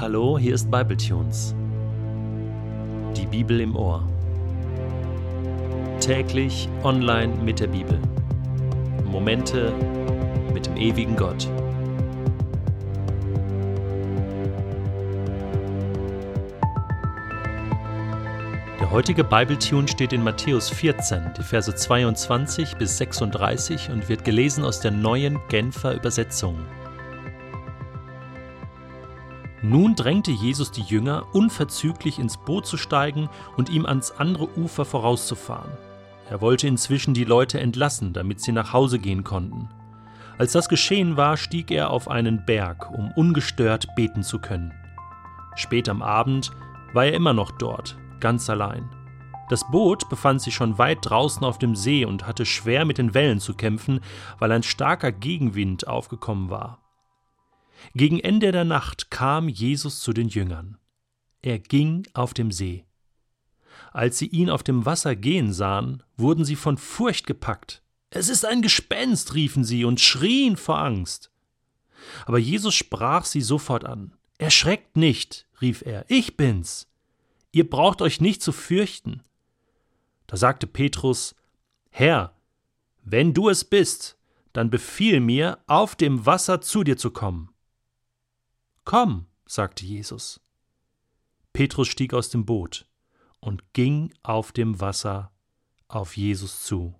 Hallo, hier ist Bibletunes. Die Bibel im Ohr. Täglich online mit der Bibel. Momente mit dem ewigen Gott. Der heutige Bibletune steht in Matthäus 14, die Verse 22 bis 36 und wird gelesen aus der neuen Genfer Übersetzung. Nun drängte Jesus die Jünger, unverzüglich ins Boot zu steigen und ihm ans andere Ufer vorauszufahren. Er wollte inzwischen die Leute entlassen, damit sie nach Hause gehen konnten. Als das geschehen war, stieg er auf einen Berg, um ungestört beten zu können. Spät am Abend war er immer noch dort, ganz allein. Das Boot befand sich schon weit draußen auf dem See und hatte schwer mit den Wellen zu kämpfen, weil ein starker Gegenwind aufgekommen war. Gegen Ende der Nacht kam Jesus zu den Jüngern. Er ging auf dem See. Als sie ihn auf dem Wasser gehen sahen, wurden sie von Furcht gepackt. Es ist ein Gespenst, riefen sie und schrien vor Angst. Aber Jesus sprach sie sofort an. Erschreckt nicht, rief er, ich bin's. Ihr braucht euch nicht zu fürchten. Da sagte Petrus, Herr, wenn du es bist, dann befiehl mir, auf dem Wasser zu dir zu kommen. Komm, sagte Jesus. Petrus stieg aus dem Boot und ging auf dem Wasser auf Jesus zu.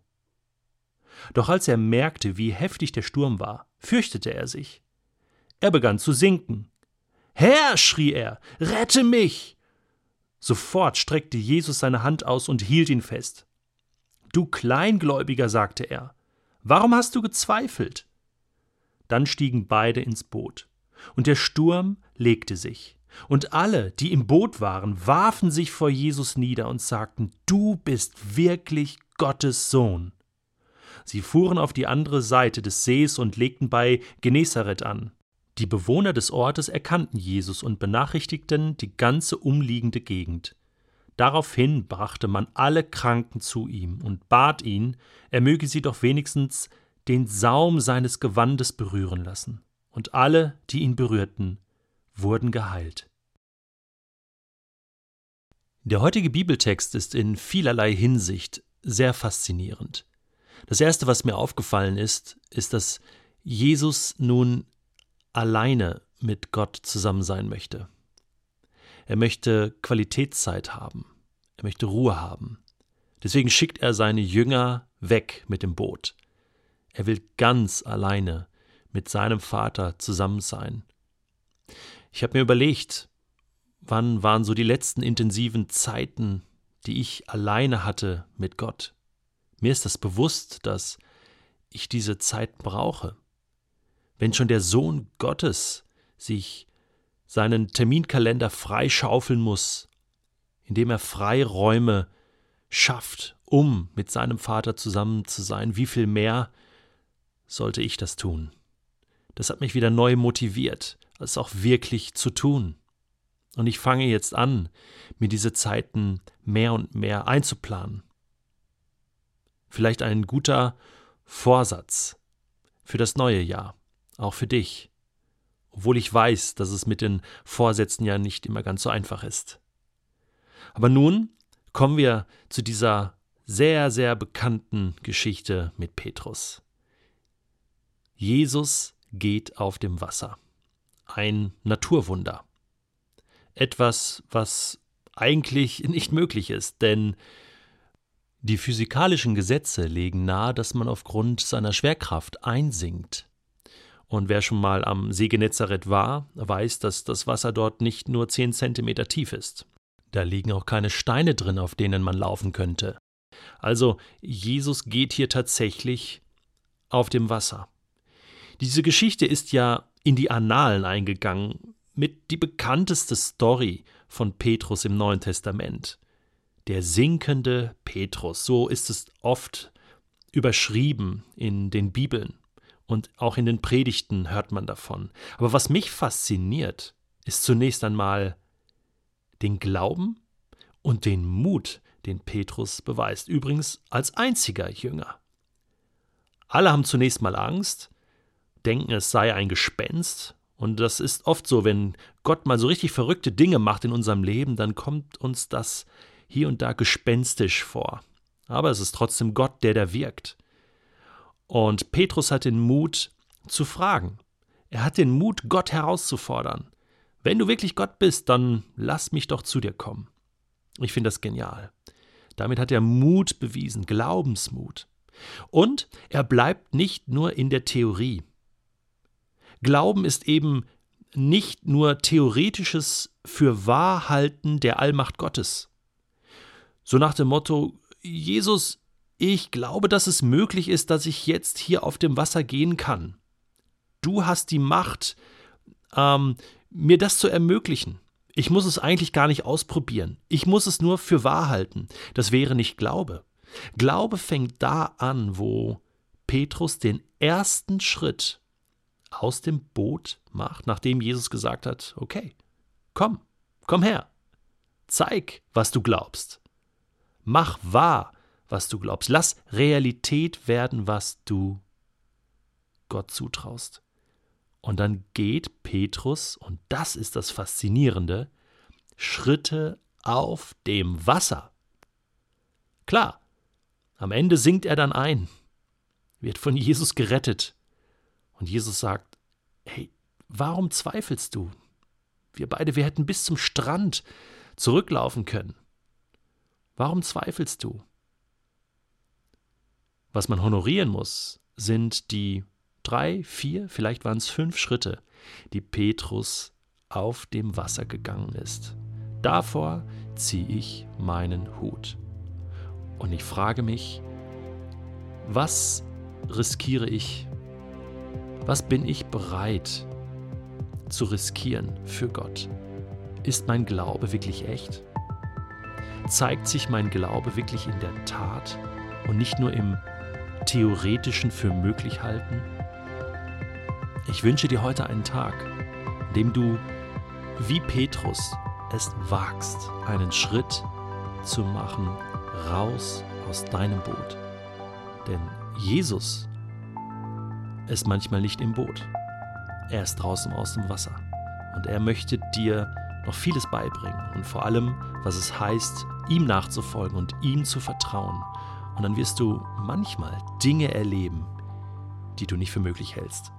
Doch als er merkte, wie heftig der Sturm war, fürchtete er sich. Er begann zu sinken. Herr, schrie er, rette mich! Sofort streckte Jesus seine Hand aus und hielt ihn fest. Du Kleingläubiger, sagte er, warum hast du gezweifelt? Dann stiegen beide ins Boot und der Sturm legte sich. Und alle, die im Boot waren, warfen sich vor Jesus nieder und sagten, Du bist wirklich Gottes Sohn. Sie fuhren auf die andere Seite des Sees und legten bei Genezareth an. Die Bewohner des Ortes erkannten Jesus und benachrichtigten die ganze umliegende Gegend. Daraufhin brachte man alle Kranken zu ihm und bat ihn, er möge sie doch wenigstens den Saum seines Gewandes berühren lassen und alle, die ihn berührten, wurden geheilt. Der heutige Bibeltext ist in vielerlei Hinsicht sehr faszinierend. Das Erste, was mir aufgefallen ist, ist, dass Jesus nun alleine mit Gott zusammen sein möchte. Er möchte Qualitätszeit haben. Er möchte Ruhe haben. Deswegen schickt er seine Jünger weg mit dem Boot. Er will ganz alleine mit seinem Vater zusammen sein. Ich habe mir überlegt, wann waren so die letzten intensiven Zeiten, die ich alleine hatte mit Gott. Mir ist das bewusst, dass ich diese Zeit brauche. Wenn schon der Sohn Gottes sich seinen Terminkalender freischaufeln muss, indem er Freiräume schafft, um mit seinem Vater zusammen zu sein, wie viel mehr sollte ich das tun? Das hat mich wieder neu motiviert, es auch wirklich zu tun. Und ich fange jetzt an, mir diese Zeiten mehr und mehr einzuplanen. Vielleicht ein guter Vorsatz für das neue Jahr, auch für dich, obwohl ich weiß, dass es mit den Vorsätzen ja nicht immer ganz so einfach ist. Aber nun kommen wir zu dieser sehr, sehr bekannten Geschichte mit Petrus. Jesus geht auf dem Wasser. Ein Naturwunder. Etwas, was eigentlich nicht möglich ist, denn die physikalischen Gesetze legen nahe, dass man aufgrund seiner Schwerkraft einsinkt. Und wer schon mal am See Genezareth war, weiß, dass das Wasser dort nicht nur zehn Zentimeter tief ist. Da liegen auch keine Steine drin, auf denen man laufen könnte. Also Jesus geht hier tatsächlich auf dem Wasser. Diese Geschichte ist ja in die Annalen eingegangen, mit die bekannteste Story von Petrus im Neuen Testament. Der sinkende Petrus, so ist es oft überschrieben in den Bibeln und auch in den Predigten hört man davon. Aber was mich fasziniert, ist zunächst einmal den Glauben und den Mut, den Petrus beweist, übrigens als einziger Jünger. Alle haben zunächst mal Angst, denken, es sei ein Gespenst Und das ist oft so, wenn Gott mal so richtig verrückte Dinge macht in unserem Leben, dann kommt uns das hier und da gespenstisch vor. Aber es ist trotzdem Gott, der da wirkt. Und Petrus hat den Mut zu fragen. Er hat den Mut, Gott herauszufordern. Wenn du wirklich Gott bist, dann lass mich doch zu dir kommen. Ich finde das genial. Damit hat er Mut bewiesen, Glaubensmut. Und er bleibt nicht nur in der Theorie. Glauben ist eben nicht nur theoretisches Fürwahrhalten der Allmacht Gottes. So nach dem Motto, Jesus, ich glaube, dass es möglich ist, dass ich jetzt hier auf dem Wasser gehen kann. Du hast die Macht, ähm, mir das zu ermöglichen. Ich muss es eigentlich gar nicht ausprobieren. Ich muss es nur für wahr halten. Das wäre nicht Glaube. Glaube fängt da an, wo Petrus den ersten Schritt aus dem Boot macht, nachdem Jesus gesagt hat, okay, komm, komm her, zeig, was du glaubst. Mach wahr, was du glaubst. Lass Realität werden, was du Gott zutraust. Und dann geht Petrus, und das ist das Faszinierende, Schritte auf dem Wasser. Klar, am Ende sinkt er dann ein, wird von Jesus gerettet. Und Jesus sagt, hey, warum zweifelst du? Wir beide, wir hätten bis zum Strand zurücklaufen können. Warum zweifelst du? Was man honorieren muss, sind die drei, vier, vielleicht waren es fünf Schritte, die Petrus auf dem Wasser gegangen ist. Davor ziehe ich meinen Hut. Und ich frage mich, was riskiere ich? Was bin ich bereit zu riskieren für Gott? Ist mein Glaube wirklich echt? Zeigt sich mein Glaube wirklich in der Tat und nicht nur im theoretischen für möglich halten? Ich wünsche dir heute einen Tag, in dem du wie Petrus es wagst, einen Schritt zu machen raus aus deinem Boot. Denn Jesus ist manchmal nicht im Boot. Er ist draußen aus dem Wasser. Und er möchte dir noch vieles beibringen und vor allem, was es heißt, ihm nachzufolgen und ihm zu vertrauen. Und dann wirst du manchmal Dinge erleben, die du nicht für möglich hältst.